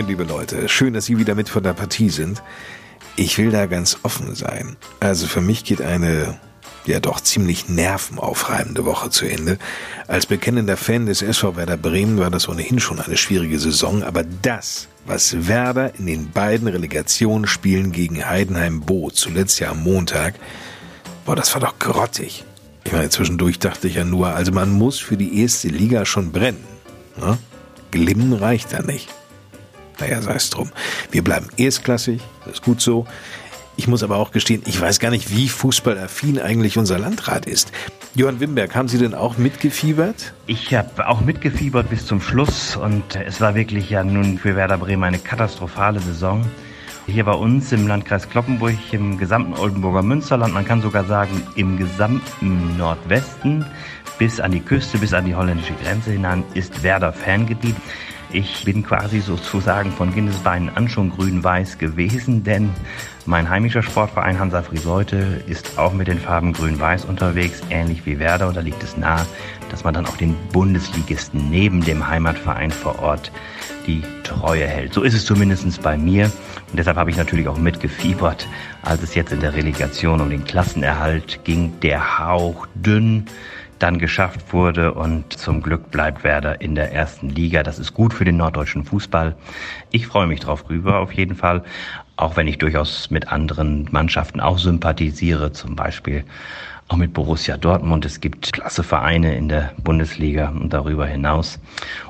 Moin, liebe Leute. Schön, dass Sie wieder mit von der Partie sind. Ich will da ganz offen sein. Also für mich geht eine ja doch ziemlich nervenaufreibende Woche zu Ende. Als bekennender Fan des SV Werder Bremen war das ohnehin schon eine schwierige Saison, aber das, was Werder in den beiden Relegationsspielen gegen Heidenheim bot, zuletzt ja am Montag, boah, das war doch grottig. Ich meine, zwischendurch dachte ich ja nur, also man muss für die erste Liga schon brennen. Ne? Glimmen reicht da nicht. Naja, sei es drum. Wir bleiben erstklassig, das ist gut so. Ich muss aber auch gestehen, ich weiß gar nicht, wie fußballaffin eigentlich unser Landrat ist. Johann Wimberg, haben Sie denn auch mitgefiebert? Ich habe auch mitgefiebert bis zum Schluss und es war wirklich ja nun für Werder Bremen eine katastrophale Saison. Hier bei uns im Landkreis Kloppenburg, im gesamten Oldenburger Münsterland, man kann sogar sagen im gesamten Nordwesten bis an die Küste, bis an die holländische Grenze hinein ist Werder Fangebiet. Ich bin quasi sozusagen von Kindesbeinen an schon grün-weiß gewesen, denn mein heimischer Sportverein Hansa Friseute ist auch mit den Farben grün-weiß unterwegs, ähnlich wie Werder. Und da liegt es nahe, dass man dann auch den Bundesligisten neben dem Heimatverein vor Ort die Treue hält. So ist es zumindest bei mir. Und deshalb habe ich natürlich auch mitgefiebert, als es jetzt in der Relegation um den Klassenerhalt ging. Der Hauch dünn dann geschafft wurde und zum Glück bleibt Werder in der ersten Liga. Das ist gut für den norddeutschen Fußball. Ich freue mich drauf rüber auf jeden Fall, auch wenn ich durchaus mit anderen Mannschaften auch sympathisiere, zum Beispiel auch mit Borussia Dortmund. Es gibt klasse Vereine in der Bundesliga und darüber hinaus.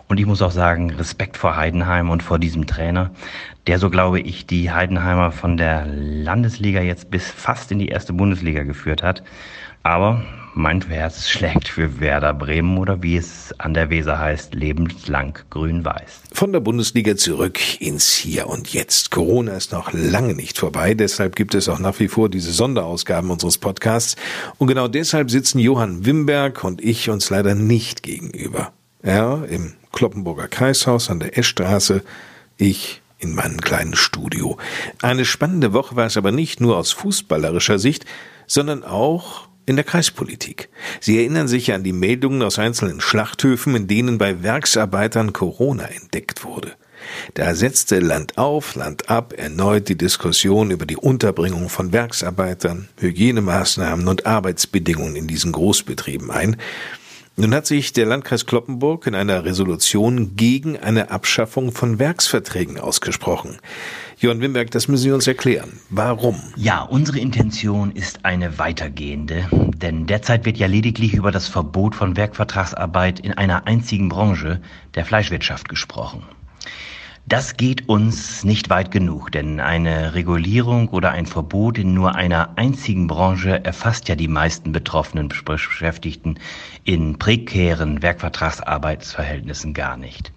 Und ich muss auch sagen, Respekt vor Heidenheim und vor diesem Trainer, der, so glaube ich, die Heidenheimer von der Landesliga jetzt bis fast in die erste Bundesliga geführt hat. Aber mein Herz schlägt für Werder Bremen oder wie es an der Weser heißt, lebenslang grün-weiß. Von der Bundesliga zurück ins Hier und Jetzt. Corona ist noch lange nicht vorbei, deshalb gibt es auch nach wie vor diese Sonderausgaben unseres Podcasts. Und genau deshalb sitzen Johann Wimberg und ich uns leider nicht gegenüber. Er im Kloppenburger Kreishaus an der Eschstraße, ich in meinem kleinen Studio. Eine spannende Woche war es aber nicht nur aus fußballerischer Sicht, sondern auch in der Kreispolitik. Sie erinnern sich an die Meldungen aus einzelnen Schlachthöfen, in denen bei Werksarbeitern Corona entdeckt wurde. Da setzte Land auf, Land ab erneut die Diskussion über die Unterbringung von Werksarbeitern, Hygienemaßnahmen und Arbeitsbedingungen in diesen Großbetrieben ein, nun hat sich der Landkreis Kloppenburg in einer Resolution gegen eine Abschaffung von Werksverträgen ausgesprochen. Johann Wimberg, das müssen Sie uns erklären. Warum? Ja, unsere Intention ist eine weitergehende, denn derzeit wird ja lediglich über das Verbot von Werkvertragsarbeit in einer einzigen Branche, der Fleischwirtschaft, gesprochen. Das geht uns nicht weit genug, denn eine Regulierung oder ein Verbot in nur einer einzigen Branche erfasst ja die meisten betroffenen Beschäftigten in prekären Werkvertragsarbeitsverhältnissen gar nicht.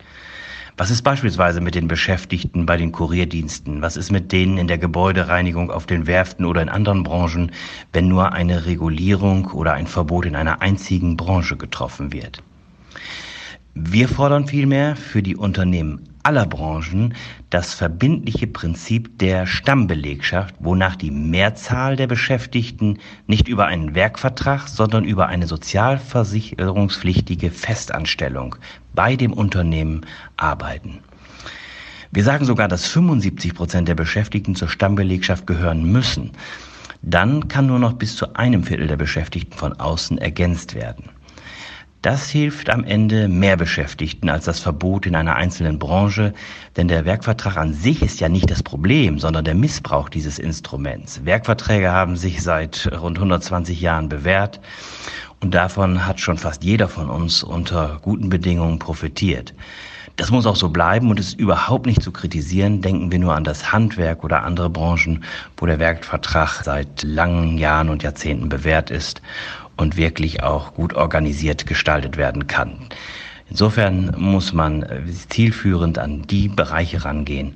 Was ist beispielsweise mit den Beschäftigten bei den Kurierdiensten? Was ist mit denen in der Gebäudereinigung auf den Werften oder in anderen Branchen, wenn nur eine Regulierung oder ein Verbot in einer einzigen Branche getroffen wird? Wir fordern vielmehr für die Unternehmen aller Branchen das verbindliche Prinzip der Stammbelegschaft, wonach die Mehrzahl der Beschäftigten nicht über einen Werkvertrag, sondern über eine sozialversicherungspflichtige Festanstellung bei dem Unternehmen arbeiten. Wir sagen sogar, dass 75 Prozent der Beschäftigten zur Stammbelegschaft gehören müssen. Dann kann nur noch bis zu einem Viertel der Beschäftigten von außen ergänzt werden. Das hilft am Ende mehr Beschäftigten als das Verbot in einer einzelnen Branche, denn der Werkvertrag an sich ist ja nicht das Problem, sondern der Missbrauch dieses Instruments. Werkverträge haben sich seit rund 120 Jahren bewährt und davon hat schon fast jeder von uns unter guten Bedingungen profitiert. Das muss auch so bleiben und ist überhaupt nicht zu kritisieren. Denken wir nur an das Handwerk oder andere Branchen, wo der Werkvertrag seit langen Jahren und Jahrzehnten bewährt ist und wirklich auch gut organisiert gestaltet werden kann. Insofern muss man zielführend an die Bereiche rangehen,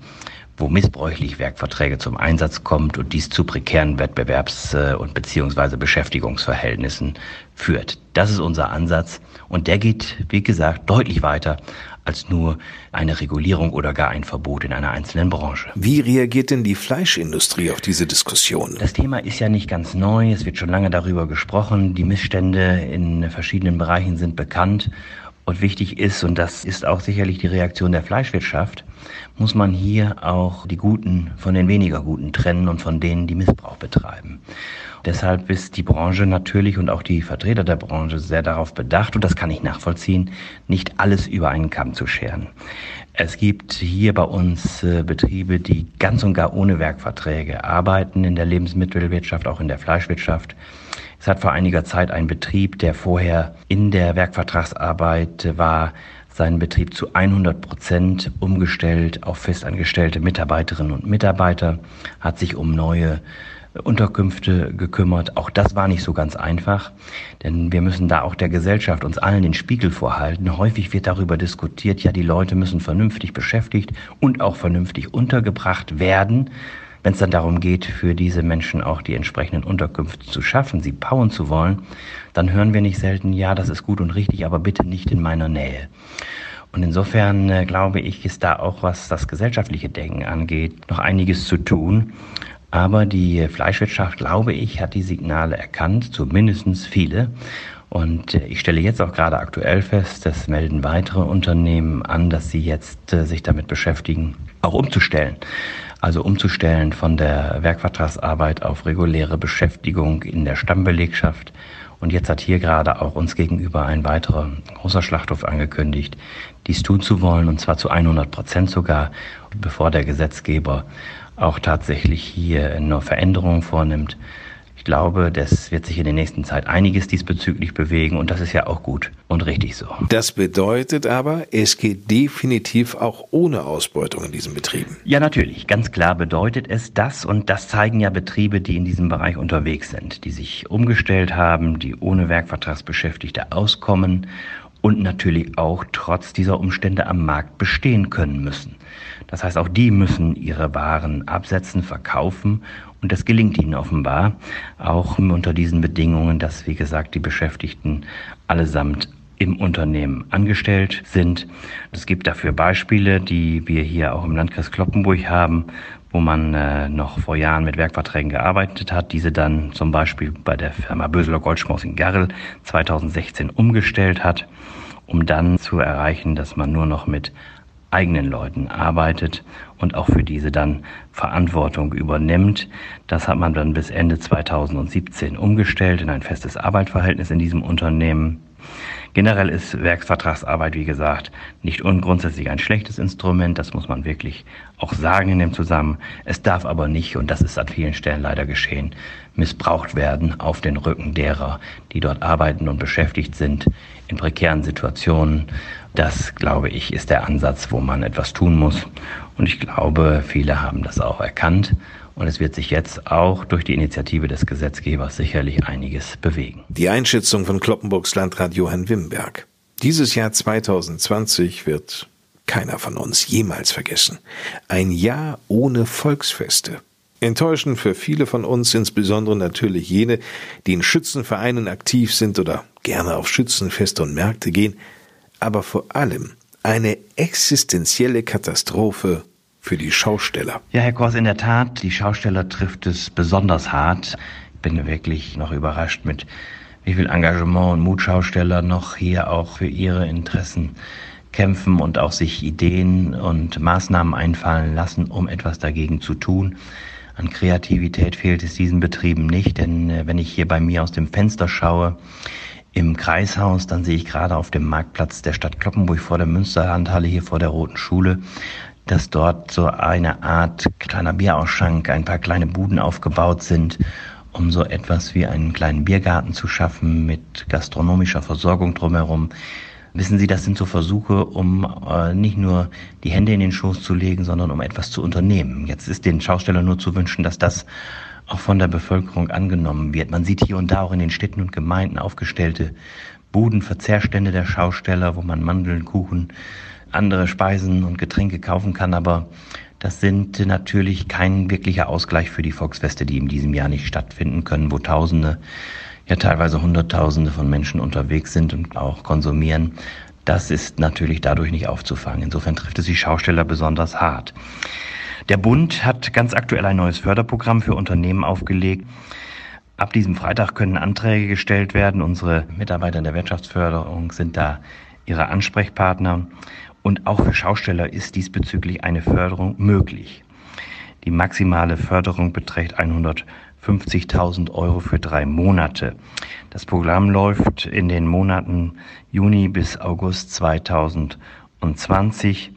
wo missbräuchlich Werkverträge zum Einsatz kommt und dies zu prekären Wettbewerbs- und beziehungsweise Beschäftigungsverhältnissen führt. Das ist unser Ansatz und der geht, wie gesagt, deutlich weiter als nur eine Regulierung oder gar ein Verbot in einer einzelnen Branche. Wie reagiert denn die Fleischindustrie auf diese Diskussion? Das Thema ist ja nicht ganz neu, es wird schon lange darüber gesprochen, die Missstände in verschiedenen Bereichen sind bekannt und wichtig ist, und das ist auch sicherlich die Reaktion der Fleischwirtschaft, muss man hier auch die Guten von den weniger Guten trennen und von denen, die Missbrauch betreiben. Deshalb ist die Branche natürlich und auch die Vertreter der Branche sehr darauf bedacht, und das kann ich nachvollziehen, nicht alles über einen Kamm zu scheren. Es gibt hier bei uns äh, Betriebe, die ganz und gar ohne Werkverträge arbeiten in der Lebensmittelwirtschaft, auch in der Fleischwirtschaft. Es hat vor einiger Zeit ein Betrieb, der vorher in der Werkvertragsarbeit war, seinen Betrieb zu 100 Prozent umgestellt auf festangestellte Mitarbeiterinnen und Mitarbeiter, hat sich um neue Unterkünfte gekümmert. Auch das war nicht so ganz einfach, denn wir müssen da auch der Gesellschaft uns allen den Spiegel vorhalten. Häufig wird darüber diskutiert, ja, die Leute müssen vernünftig beschäftigt und auch vernünftig untergebracht werden. Wenn es dann darum geht, für diese Menschen auch die entsprechenden Unterkünfte zu schaffen, sie bauen zu wollen, dann hören wir nicht selten, ja, das ist gut und richtig, aber bitte nicht in meiner Nähe. Und insofern äh, glaube ich, ist da auch, was das gesellschaftliche Denken angeht, noch einiges zu tun. Aber die Fleischwirtschaft, glaube ich, hat die Signale erkannt, zumindest viele. Und äh, ich stelle jetzt auch gerade aktuell fest, das melden weitere Unternehmen an, dass sie jetzt äh, sich damit beschäftigen, auch umzustellen. Also umzustellen von der Werkvertragsarbeit auf reguläre Beschäftigung in der Stammbelegschaft. Und jetzt hat hier gerade auch uns gegenüber ein weiterer großer Schlachthof angekündigt, dies tun zu wollen, und zwar zu 100 Prozent sogar, bevor der Gesetzgeber auch tatsächlich hier eine Veränderung vornimmt. Ich glaube, das wird sich in der nächsten Zeit einiges diesbezüglich bewegen und das ist ja auch gut und richtig so. Das bedeutet aber, es geht definitiv auch ohne Ausbeutung in diesen Betrieben. Ja, natürlich. Ganz klar bedeutet es das und das zeigen ja Betriebe, die in diesem Bereich unterwegs sind, die sich umgestellt haben, die ohne Werkvertragsbeschäftigte auskommen und natürlich auch trotz dieser Umstände am Markt bestehen können müssen. Das heißt, auch die müssen ihre Waren absetzen, verkaufen und das gelingt ihnen offenbar auch unter diesen Bedingungen, dass, wie gesagt, die Beschäftigten allesamt im Unternehmen angestellt sind. Es gibt dafür Beispiele, die wir hier auch im Landkreis Kloppenburg haben, wo man äh, noch vor Jahren mit Werkverträgen gearbeitet hat, diese dann zum Beispiel bei der Firma Böseler Goldschmaus in Garrel 2016 umgestellt hat, um dann zu erreichen, dass man nur noch mit eigenen Leuten arbeitet und auch für diese dann Verantwortung übernimmt. Das hat man dann bis Ende 2017 umgestellt in ein festes Arbeitsverhältnis in diesem Unternehmen. Generell ist Werksvertragsarbeit, wie gesagt, nicht ungrundsätzlich ein schlechtes Instrument. Das muss man wirklich auch sagen in dem Zusammenhang. Es darf aber nicht, und das ist an vielen Stellen leider geschehen, missbraucht werden auf den Rücken derer, die dort arbeiten und beschäftigt sind in prekären Situationen. Das, glaube ich, ist der Ansatz, wo man etwas tun muss. Und ich glaube, viele haben das auch erkannt. Und es wird sich jetzt auch durch die Initiative des Gesetzgebers sicherlich einiges bewegen. Die Einschätzung von Kloppenburgs Landrat Johann Wimberg. Dieses Jahr 2020 wird keiner von uns jemals vergessen. Ein Jahr ohne Volksfeste. Enttäuschend für viele von uns, insbesondere natürlich jene, die in Schützenvereinen aktiv sind oder gerne auf Schützenfeste und Märkte gehen, aber vor allem eine existenzielle Katastrophe für die Schausteller. Ja, Herr Kors, in der Tat, die Schausteller trifft es besonders hart. Ich bin wirklich noch überrascht mit wie viel Engagement und Mut Schausteller noch hier auch für ihre Interessen kämpfen und auch sich Ideen und Maßnahmen einfallen lassen, um etwas dagegen zu tun. An Kreativität fehlt es diesen Betrieben nicht, denn äh, wenn ich hier bei mir aus dem Fenster schaue, im Kreishaus, dann sehe ich gerade auf dem Marktplatz der Stadt Kloppenburg vor der Münsterlandhalle hier vor der Roten Schule, dass dort so eine Art kleiner Bierausschank, ein paar kleine Buden aufgebaut sind, um so etwas wie einen kleinen Biergarten zu schaffen mit gastronomischer Versorgung drumherum. Wissen Sie, das sind so Versuche, um äh, nicht nur die Hände in den Schoß zu legen, sondern um etwas zu unternehmen. Jetzt ist den Schaustellern nur zu wünschen, dass das auch von der Bevölkerung angenommen wird. Man sieht hier und da auch in den Städten und Gemeinden aufgestellte Buden, Verzehrstände der Schausteller, wo man Mandeln, Kuchen, andere Speisen und Getränke kaufen kann, aber Das sind natürlich kein wirklicher Ausgleich für die Volksfeste, die in diesem Jahr nicht stattfinden können, wo Tausende, ja teilweise Hunderttausende von Menschen unterwegs sind und auch konsumieren. Das ist natürlich dadurch nicht aufzufangen. Insofern trifft es die Schausteller besonders hart. Der Bund hat ganz aktuell ein neues Förderprogramm für Unternehmen aufgelegt. Ab diesem Freitag können Anträge gestellt werden. Unsere Mitarbeiter in der Wirtschaftsförderung sind da ihre Ansprechpartner. Und auch für Schausteller ist diesbezüglich eine Förderung möglich. Die maximale Förderung beträgt 150.000 Euro für drei Monate. Das Programm läuft in den Monaten Juni bis August 2020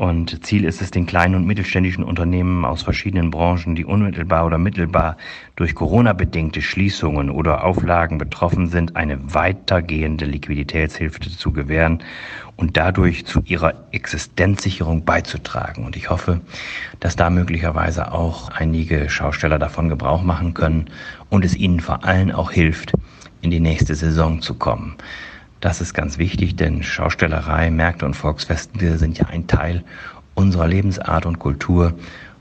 und Ziel ist es, den kleinen und mittelständischen Unternehmen aus verschiedenen Branchen, die unmittelbar oder mittelbar durch Corona-bedingte Schließungen oder Auflagen betroffen sind, eine weitergehende Liquiditätshilfe zu gewähren und dadurch zu ihrer Existenzsicherung beizutragen. Und ich hoffe, dass da möglicherweise auch einige Schausteller davon Gebrauch machen können und es ihnen vor allem auch hilft, in die nächste Saison zu kommen. Das ist ganz wichtig, denn Schaustellerei, Märkte und Volksfeste sind ja ein Teil unserer Lebensart und Kultur.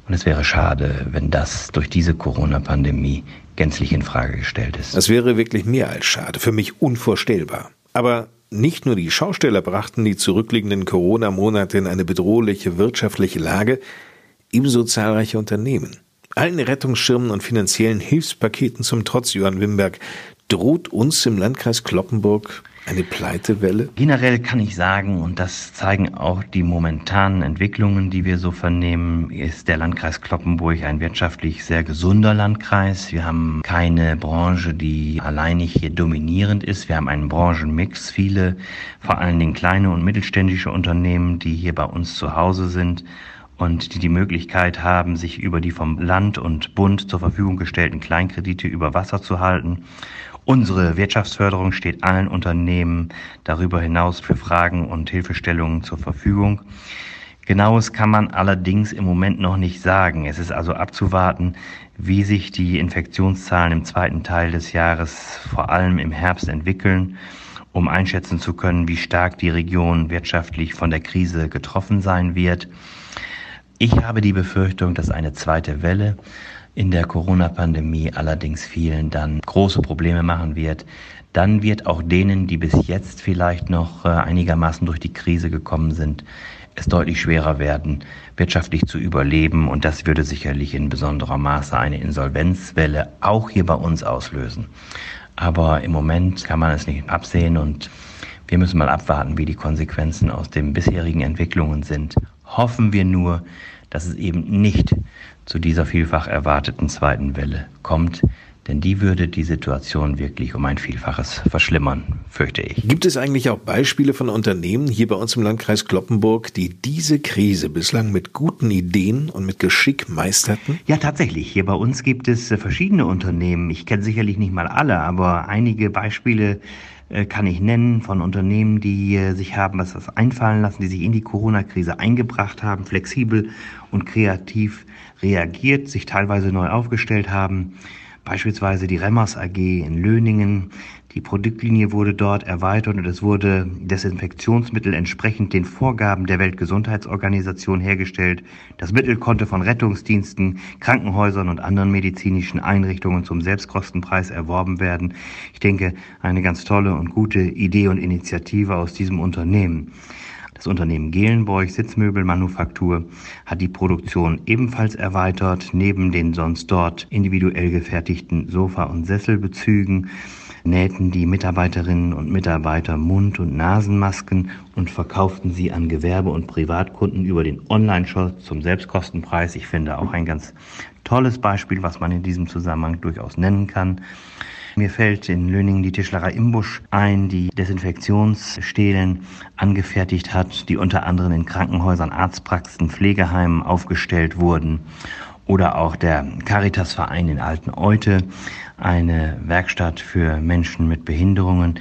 Und es wäre schade, wenn das durch diese Corona-Pandemie gänzlich in Frage gestellt ist. Das wäre wirklich mehr als schade, für mich unvorstellbar. Aber nicht nur die Schausteller brachten die zurückliegenden Corona-Monate in eine bedrohliche wirtschaftliche Lage, ebenso zahlreiche Unternehmen. Allen Rettungsschirmen und finanziellen Hilfspaketen zum Trotz, Johann Wimberg, droht uns im Landkreis Kloppenburg eine Pleitewelle? Generell kann ich sagen, und das zeigen auch die momentanen Entwicklungen, die wir so vernehmen, ist der Landkreis Kloppenburg ein wirtschaftlich sehr gesunder Landkreis. Wir haben keine Branche, die alleinig hier dominierend ist. Wir haben einen Branchenmix. Viele, vor allen Dingen kleine und mittelständische Unternehmen, die hier bei uns zu Hause sind und die die Möglichkeit haben, sich über die vom Land und Bund zur Verfügung gestellten Kleinkredite über Wasser zu halten Unsere Wirtschaftsförderung steht allen Unternehmen darüber hinaus für Fragen und Hilfestellungen zur Verfügung. Genaues kann man allerdings im Moment noch nicht sagen. Es ist also abzuwarten, wie sich die Infektionszahlen im zweiten Teil des Jahres, vor allem im Herbst, entwickeln, um einschätzen zu können, wie stark die Region wirtschaftlich von der Krise getroffen sein wird. Ich habe die Befürchtung, dass eine zweite Welle in der Corona-Pandemie allerdings vielen dann große Probleme machen wird, dann wird auch denen, die bis jetzt vielleicht noch äh, einigermaßen durch die Krise gekommen sind, es deutlich schwerer werden, wirtschaftlich zu überleben. Und das würde sicherlich in besonderer Maße eine Insolvenzwelle auch hier bei uns auslösen. Aber im Moment kann man es nicht absehen und wir müssen mal abwarten, wie die Konsequenzen aus den bisherigen Entwicklungen sind. Hoffen wir nur, dass es eben nicht zu dieser vielfach erwarteten zweiten Welle kommt, denn die würde die Situation wirklich um ein Vielfaches verschlimmern, fürchte ich. Gibt es eigentlich auch Beispiele von Unternehmen hier bei uns im Landkreis Kloppenburg, die diese Krise bislang mit guten Ideen und mit Geschick meisterten? Ja, tatsächlich. Hier bei uns gibt es äh, verschiedene Unternehmen. Ich kenne sicherlich nicht mal alle, aber einige Beispiele äh, kann ich nennen von Unternehmen, die äh, sich haben was einfallen lassen, die sich in die Corona-Krise eingebracht haben, flexibel und kreativ reagiert, sich teilweise neu aufgestellt haben. Beispielsweise die Remmers AG in Löningen. Die Produktlinie wurde dort erweitert und es wurde Desinfektionsmittel entsprechend den Vorgaben der Weltgesundheitsorganisation hergestellt. Das Mittel konnte von Rettungsdiensten, Krankenhäusern und anderen medizinischen Einrichtungen zum Selbstkostenpreis erworben werden. Ich denke, eine ganz tolle und gute Idee und Initiative aus diesem Unternehmen. Das Unternehmen Gelenborg Sitzmöbelmanufaktur hat die Produktion ebenfalls erweitert. Neben den sonst dort individuell gefertigten Sofa- und Sesselbezügen nähten die Mitarbeiterinnen und Mitarbeiter Mund- und Nasenmasken und verkauften sie an Gewerbe- und Privatkunden über den Online-Shop zum Selbstkostenpreis. Ich finde auch ein ganz tolles Beispiel, was man in diesem Zusammenhang durchaus nennen kann. Mir fällt in Löningen die Tischlerei Imbusch ein, die Desinfektionsstelen angefertigt hat, die unter anderem in Krankenhäusern, Arztpraxen, Pflegeheimen aufgestellt wurden. Oder auch der Caritasverein in Alten Eute, eine Werkstatt für Menschen mit Behinderungen,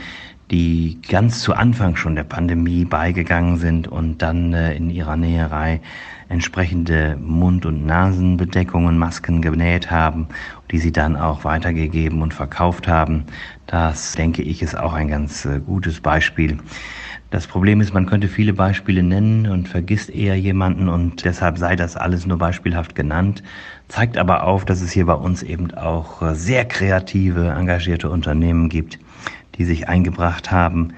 die ganz zu Anfang schon der Pandemie beigegangen sind und dann äh, in ihrer Näherei entsprechende Mund- und Nasenbedeckungen, Masken genäht haben, die sie dann auch weitergegeben und verkauft haben. Das, denke ich, ist auch ein ganz äh, gutes Beispiel. Das Problem ist, man könnte viele Beispiele nennen und vergisst eher jemanden und deshalb sei das alles nur beispielhaft genannt, zeigt aber auf, dass es hier bei uns eben auch sehr kreative, engagierte Unternehmen gibt, die sich eingebracht haben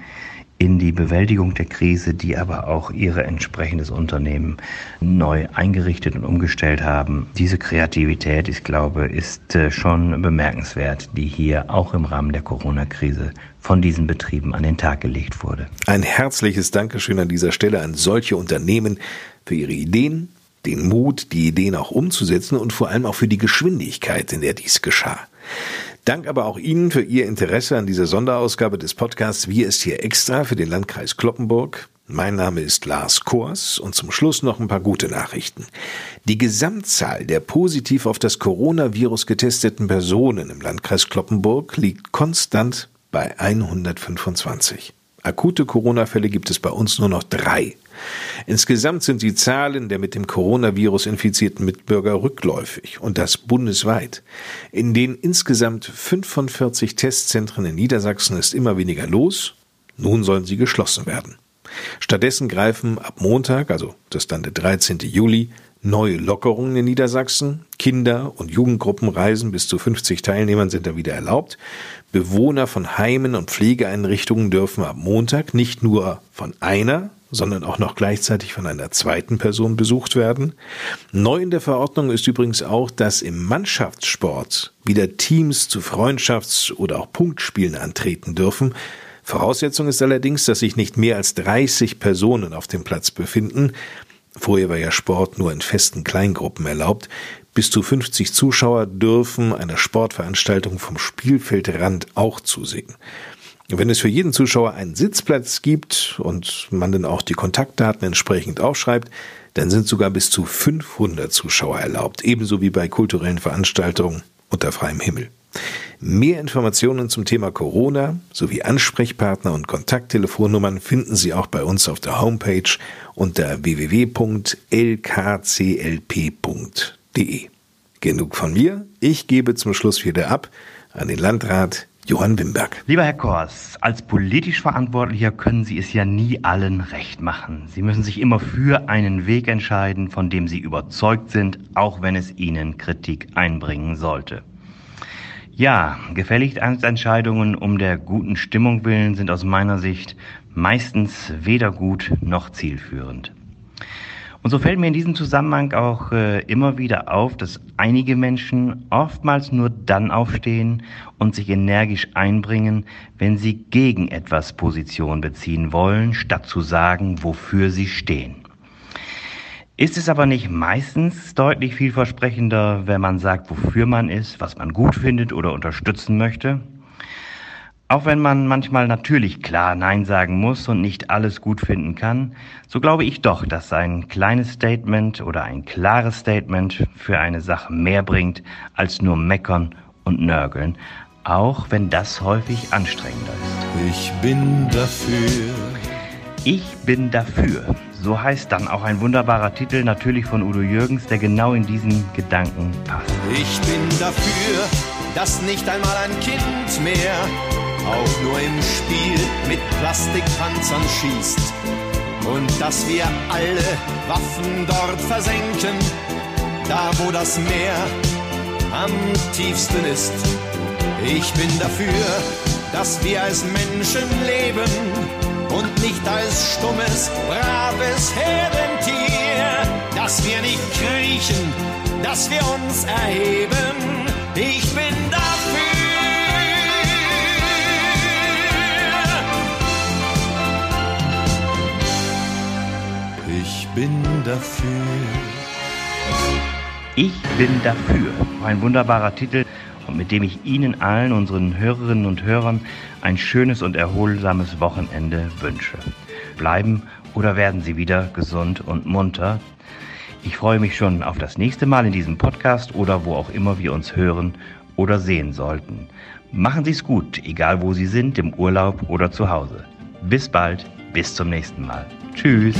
in die Bewältigung der Krise, die aber auch ihre entsprechendes Unternehmen neu eingerichtet und umgestellt haben. Diese Kreativität, ich glaube, ist äh, schon bemerkenswert, die hier auch im Rahmen der Corona-Krise von diesen Betrieben an den Tag gelegt wurde. Ein herzliches Dankeschön an dieser Stelle an solche Unternehmen für ihre Ideen, den Mut, die Ideen auch umzusetzen und vor allem auch für die Geschwindigkeit, in der dies geschah. Dank aber auch Ihnen für Ihr Interesse an dieser Sonderausgabe des Podcasts Wir ist hier extra für den Landkreis Kloppenburg. Mein Name ist Lars Kors und zum Schluss noch ein paar gute Nachrichten. Die Gesamtzahl der positiv auf das Coronavirus getesteten Personen im Landkreis Kloppenburg liegt konstant bei 125. Akute Corona-Fälle gibt es bei uns nur noch drei. Insgesamt sind die Zahlen der mit dem Coronavirus infizierten Mitbürger rückläufig und das bundesweit. In den insgesamt 45 Testzentren in Niedersachsen ist immer weniger los. Nun sollen sie geschlossen werden. Stattdessen greifen ab Montag, also das dann der 13. Juli, neue Lockerungen in Niedersachsen. Kinder- und Jugendgruppenreisen bis zu 50 Teilnehmern sind da wieder erlaubt. Bewohner von Heimen und Pflegeeinrichtungen dürfen ab Montag nicht nur von einer, sondern auch noch gleichzeitig von einer zweiten Person besucht werden. Neu in der Verordnung ist übrigens auch, dass im Mannschaftssport wieder Teams zu Freundschafts- oder auch Punktspielen antreten dürfen. Voraussetzung ist allerdings, dass sich nicht mehr als 30 Personen auf dem Platz befinden. Vorher war ja Sport nur in festen Kleingruppen erlaubt. Bis zu 50 Zuschauer dürfen einer Sportveranstaltung vom Spielfeldrand auch zusehen. Wenn es für jeden Zuschauer einen Sitzplatz gibt und man dann auch die Kontaktdaten entsprechend aufschreibt, dann sind sogar bis zu 500 Zuschauer erlaubt, ebenso wie bei kulturellen Veranstaltungen unter freiem Himmel. Mehr Informationen zum Thema Corona sowie Ansprechpartner und Kontakttelefonnummern finden Sie auch bei uns auf der Homepage unter www.lkclp.de. Genug von mir. Ich gebe zum Schluss wieder ab an den Landrat Johann Wimberg. Lieber Herr Kors, als politisch Verantwortlicher können Sie es ja nie allen recht machen. Sie müssen sich immer für einen Weg entscheiden, von dem Sie überzeugt sind, auch wenn es Ihnen Kritik einbringen sollte. Ja, Gefälligkeitsentscheidungen um der guten Stimmung willen sind aus meiner Sicht meistens weder gut noch zielführend. Und so fällt mir in diesem Zusammenhang auch äh, immer wieder auf, dass einige Menschen oftmals nur dann aufstehen und sich energisch einbringen, wenn sie gegen etwas Position beziehen wollen, statt zu sagen, wofür sie stehen. Ist es aber nicht meistens deutlich vielversprechender, wenn man sagt, wofür man ist, was man gut findet oder unterstützen möchte? Auch wenn man manchmal natürlich klar Nein sagen muss und nicht alles gut finden kann, so glaube ich doch, dass ein kleines Statement oder ein klares Statement für eine Sache mehr bringt als nur meckern und nörgeln, auch wenn das häufig anstrengender ist. Ich bin dafür. Ich bin dafür. So heißt dann auch ein wunderbarer Titel natürlich von Udo Jürgens, der genau in diesen Gedanken passt. Ich bin dafür, dass nicht einmal ein Kind mehr auch nur im Spiel mit Plastikpanzern schießt. Und dass wir alle Waffen dort versenken, da wo das Meer am tiefsten ist. Ich bin dafür, dass wir als Menschen leben und nicht als stummes, braves Herdentier, dass wir nicht kriechen, dass wir uns erheben. Ich bin bin dafür. Ich bin dafür. Ein wunderbarer Titel und mit dem ich Ihnen allen, unseren Hörerinnen und Hörern, ein schönes und erholsames Wochenende wünsche. Bleiben oder werden Sie wieder gesund und munter. Ich freue mich schon auf das nächste Mal in diesem Podcast oder wo auch immer wir uns hören oder sehen sollten. Machen Sie es gut, egal wo Sie sind, im Urlaub oder zu Hause. Bis bald, bis zum nächsten Mal. Tschüss.